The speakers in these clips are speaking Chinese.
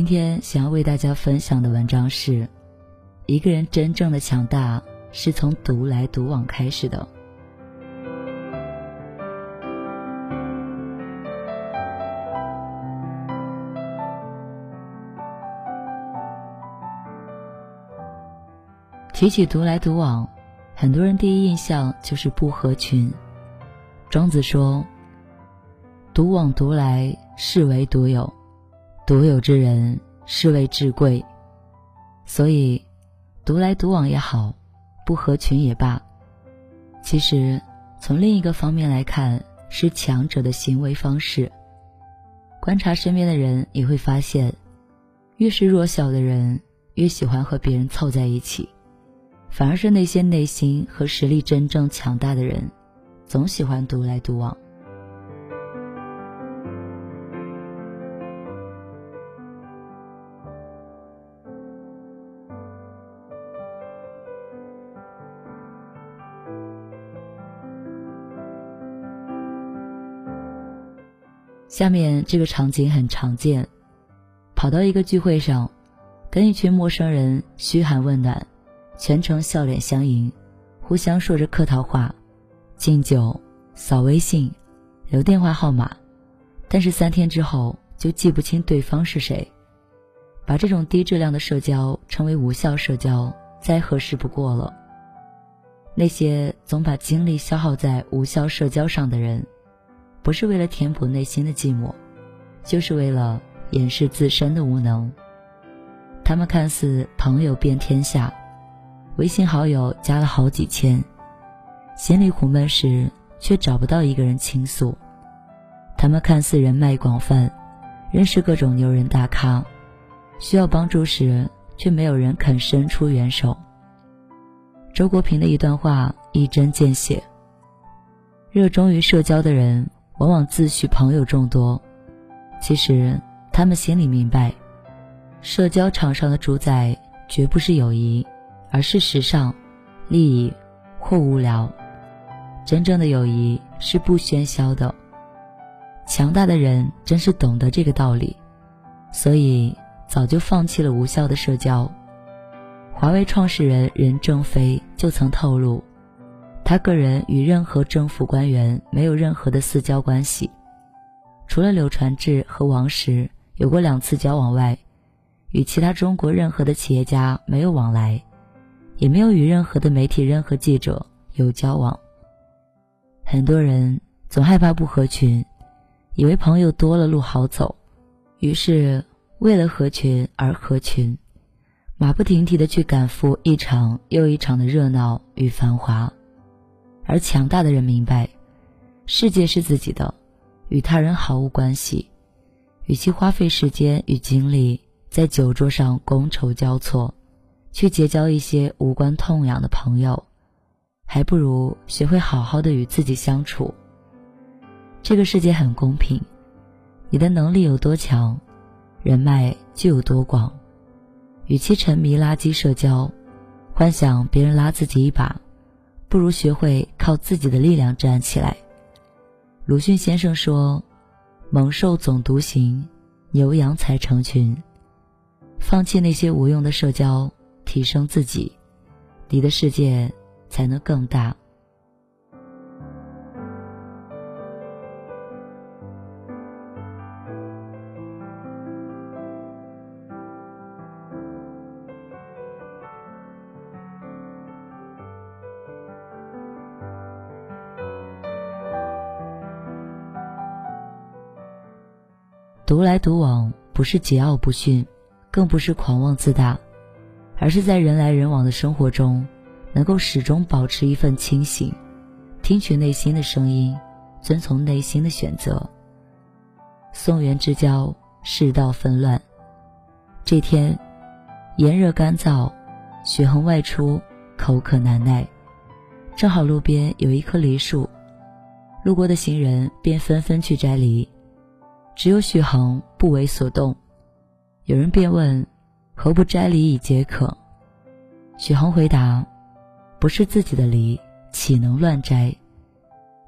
今天想要为大家分享的文章是：一个人真正的强大是从独来独往开始的。提起独来独往，很多人第一印象就是不合群。庄子说：“独往独来，是为独有。”独有之人，是谓至贵。所以，独来独往也好，不合群也罢，其实从另一个方面来看，是强者的行为方式。观察身边的人，也会发现，越是弱小的人，越喜欢和别人凑在一起；反而是那些内心和实力真正强大的人，总喜欢独来独往。下面这个场景很常见，跑到一个聚会上，跟一群陌生人嘘寒问暖，全程笑脸相迎，互相说着客套话，敬酒、扫微信、留电话号码，但是三天之后就记不清对方是谁，把这种低质量的社交称为无效社交，再合适不过了。那些总把精力消耗在无效社交上的人。不是为了填补内心的寂寞，就是为了掩饰自身的无能。他们看似朋友遍天下，微信好友加了好几千，心里苦闷时却找不到一个人倾诉。他们看似人脉广泛，认识各种牛人大咖，需要帮助时却没有人肯伸出援手。周国平的一段话一针见血：热衷于社交的人。往往自诩朋友众多，其实他们心里明白，社交场上的主宰绝不是友谊，而是时尚、利益或无聊。真正的友谊是不喧嚣的。强大的人真是懂得这个道理，所以早就放弃了无效的社交。华为创始人任正非就曾透露。他个人与任何政府官员没有任何的私交关系，除了柳传志和王石有过两次交往外，与其他中国任何的企业家没有往来，也没有与任何的媒体、任何记者有交往。很多人总害怕不合群，以为朋友多了路好走，于是为了合群而合群，马不停蹄的去赶赴一场又一场的热闹与繁华。而强大的人明白，世界是自己的，与他人毫无关系。与其花费时间与精力在酒桌上觥筹交错，去结交一些无关痛痒的朋友，还不如学会好好的与自己相处。这个世界很公平，你的能力有多强，人脉就有多广。与其沉迷垃圾社交，幻想别人拉自己一把。不如学会靠自己的力量站起来。鲁迅先生说：“猛兽总独行，牛羊才成群。”放弃那些无用的社交，提升自己，你的世界才能更大。独来独往不是桀骜不驯，更不是狂妄自大，而是在人来人往的生活中，能够始终保持一份清醒，听取内心的声音，遵从内心的选择。宋元之交，世道纷乱。这天，炎热干燥，雪恒外出，口渴难耐，正好路边有一棵梨树，路过的行人便纷纷去摘梨，只有许恒不为所动。有人便问：“何不摘梨以解渴？”许恒回答：“不是自己的梨，岂能乱摘？”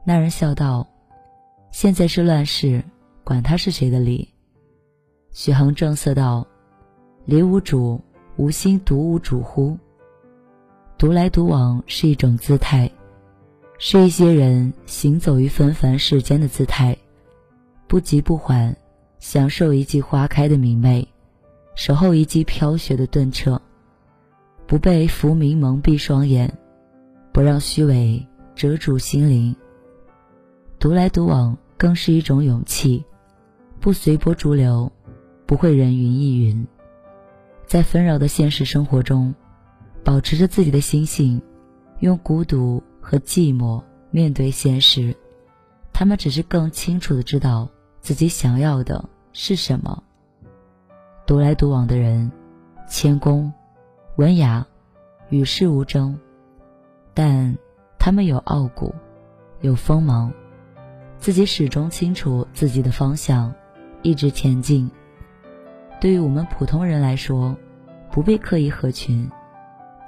那人笑道：“现在是乱世，管他是谁的梨。”许恒正色道。梨无主，无心独无主乎？独来独往是一种姿态，是一些人行走于纷繁世间的姿态，不急不缓，享受一季花开的明媚，守候一季飘雪的顿彻，不被浮名蒙蔽双眼，不让虚伪遮住心灵。独来独往更是一种勇气，不随波逐流，不会人云亦云。在纷扰的现实生活中，保持着自己的心性，用孤独和寂寞面对现实。他们只是更清楚的知道自己想要的是什么。独来独往的人，谦恭、文雅，与世无争，但他们有傲骨，有锋芒，自己始终清楚自己的方向，一直前进。对于我们普通人来说，不必刻意合群，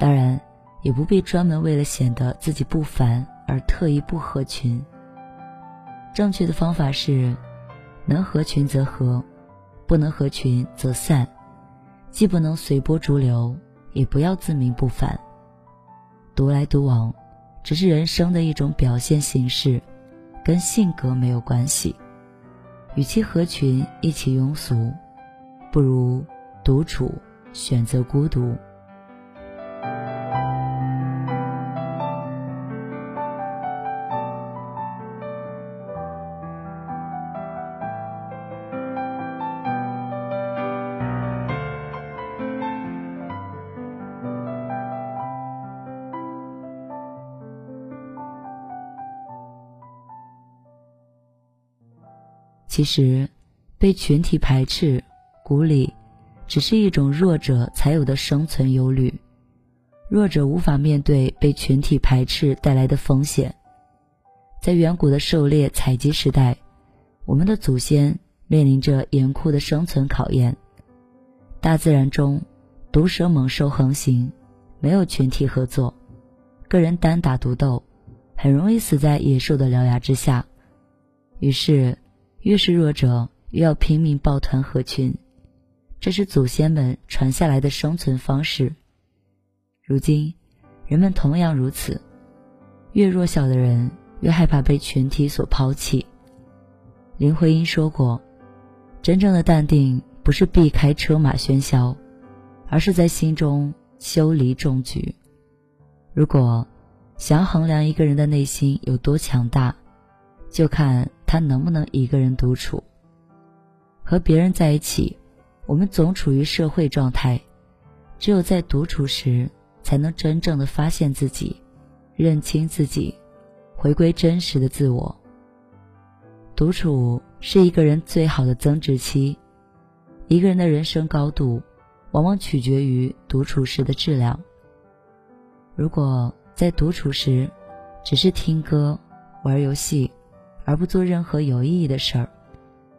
当然，也不必专门为了显得自己不凡而特意不合群。正确的方法是，能合群则合，不能合群则散，既不能随波逐流，也不要自命不凡。独来独往，只是人生的一种表现形式，跟性格没有关系。与其合群一起庸俗。不如独处，选择孤独。其实，被群体排斥。孤立，只是一种弱者才有的生存忧虑。弱者无法面对被群体排斥带来的风险。在远古的狩猎采集时代，我们的祖先面临着严酷的生存考验。大自然中，毒蛇猛兽横行，没有群体合作，个人单打独斗，很容易死在野兽的獠牙之下。于是，越是弱者，越要拼命抱团合群。这是祖先们传下来的生存方式。如今，人们同样如此。越弱小的人，越害怕被群体所抛弃。林徽因说过：“真正的淡定，不是避开车马喧嚣，而是在心中修篱种菊。”如果想要衡量一个人的内心有多强大，就看他能不能一个人独处。和别人在一起。我们总处于社会状态，只有在独处时，才能真正的发现自己，认清自己，回归真实的自我。独处是一个人最好的增值期，一个人的人生高度，往往取决于独处时的质量。如果在独处时，只是听歌、玩游戏，而不做任何有意义的事儿，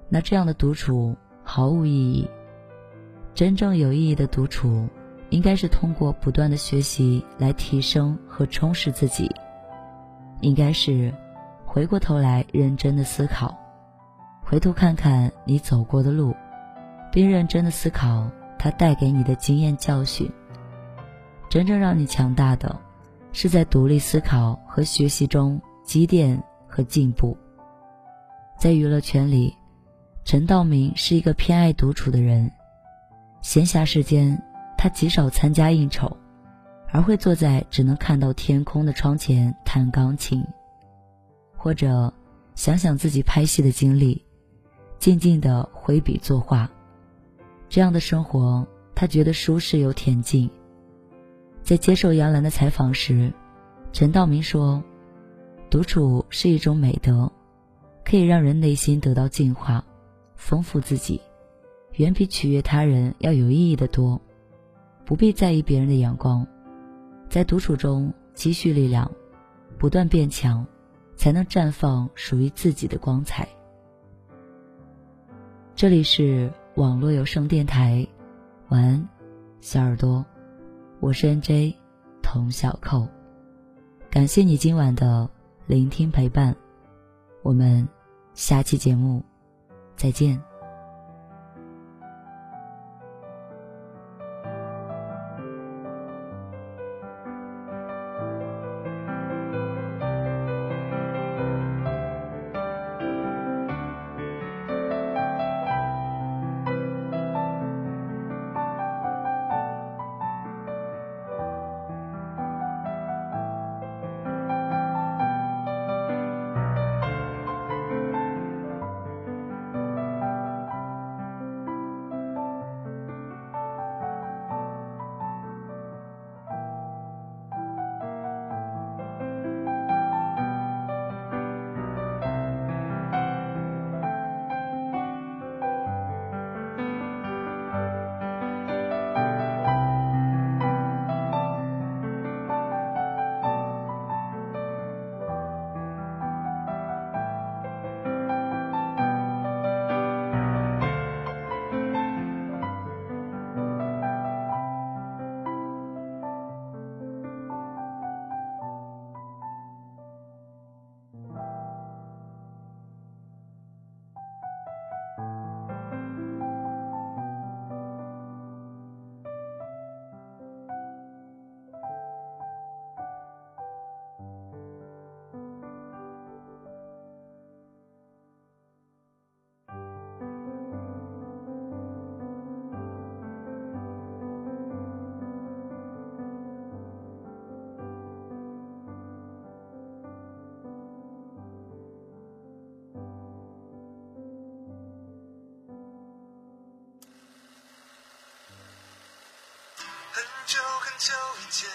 那这样的独处毫无意义。真正有意义的独处，应该是通过不断的学习来提升和充实自己。应该是回过头来认真的思考，回头看看你走过的路，并认真的思考它带给你的经验教训。真正让你强大的，是在独立思考和学习中积淀和进步。在娱乐圈里，陈道明是一个偏爱独处的人。闲暇时间，他极少参加应酬，而会坐在只能看到天空的窗前弹钢琴，或者想想自己拍戏的经历，静静的挥笔作画。这样的生活，他觉得舒适又恬静。在接受杨澜的采访时，陈道明说：“独处是一种美德，可以让人内心得到净化。丰富自己，远比取悦他人要有意义的多。不必在意别人的眼光，在独处中积蓄力量，不断变强，才能绽放属于自己的光彩。这里是网络有声电台，晚安，小耳朵，我是 N J 童小扣，感谢你今晚的聆听陪伴，我们下期节目再见。很久很久以前，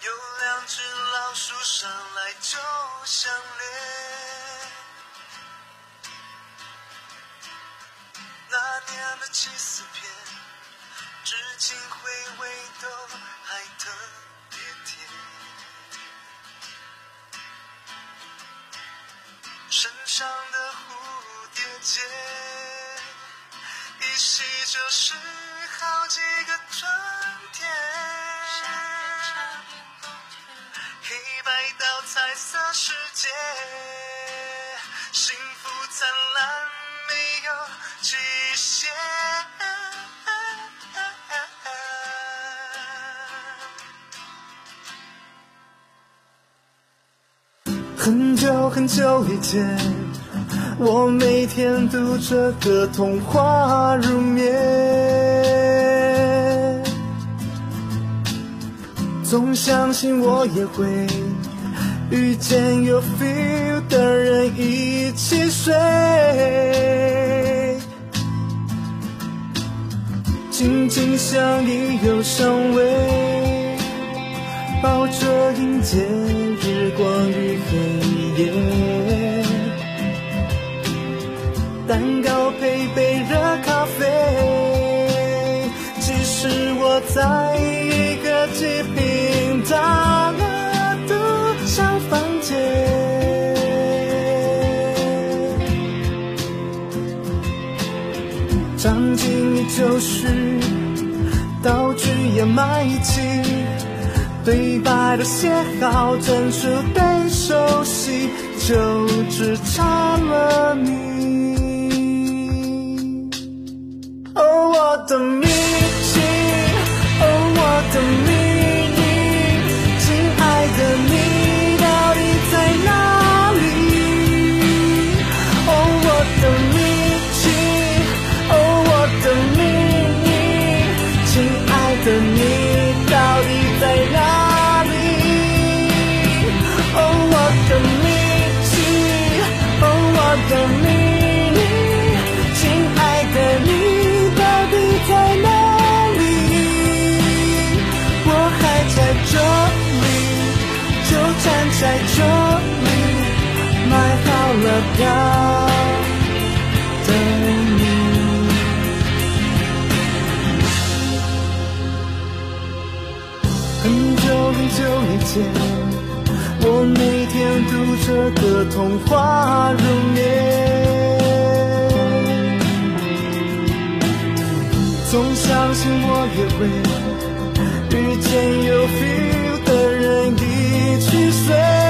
有两只老鼠上来就相恋。那年的七四片，至今回味都还特别甜。身上的蝴蝶结，依稀就是好几个春天。黑白到彩色世界，幸福灿烂没有极限。很久很久以前，我每天读着个童话入眠，总相信我也会遇见有 feel 的人一起睡，紧紧相依又相偎，抱着迎接日光与黑夜，蛋糕配杯热咖啡，即使我在一个极场景依旧是道具也买齐，对白都写好，整出对手戏，就只差了你。哦，我的命的秘密亲爱的你到底在哪里我还在这里就站在这里买好了票等你。很久很久以前每天读着的童话入眠。总相信我也会遇见有 feel 的人一起睡